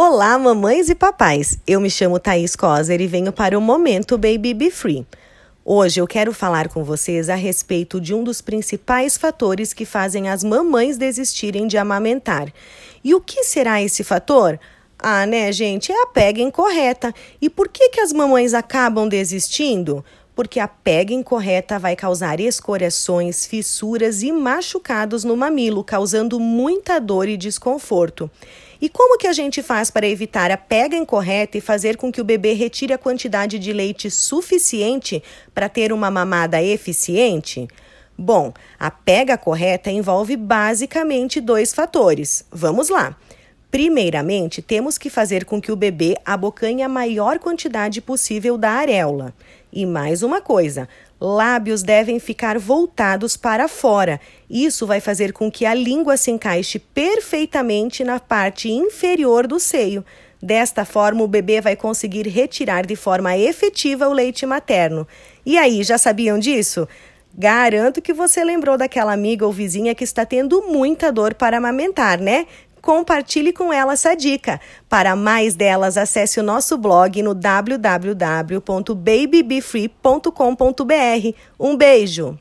Olá, mamães e papais! Eu me chamo Thaís Coser e venho para o Momento Baby Be Free. Hoje eu quero falar com vocês a respeito de um dos principais fatores que fazem as mamães desistirem de amamentar. E o que será esse fator? Ah, né, gente? É a pega incorreta. E por que, que as mamães acabam desistindo? Porque a pega incorreta vai causar escoriações, fissuras e machucados no mamilo, causando muita dor e desconforto. E como que a gente faz para evitar a pega incorreta e fazer com que o bebê retire a quantidade de leite suficiente para ter uma mamada eficiente? Bom, a pega correta envolve basicamente dois fatores. Vamos lá. Primeiramente, temos que fazer com que o bebê abocanhe a maior quantidade possível da areola. E mais uma coisa, lábios devem ficar voltados para fora. Isso vai fazer com que a língua se encaixe perfeitamente na parte inferior do seio. Desta forma, o bebê vai conseguir retirar de forma efetiva o leite materno. E aí, já sabiam disso? Garanto que você lembrou daquela amiga ou vizinha que está tendo muita dor para amamentar, né? Compartilhe com ela essa dica. Para mais delas, acesse o nosso blog no www.babybefree.com.br. Um beijo!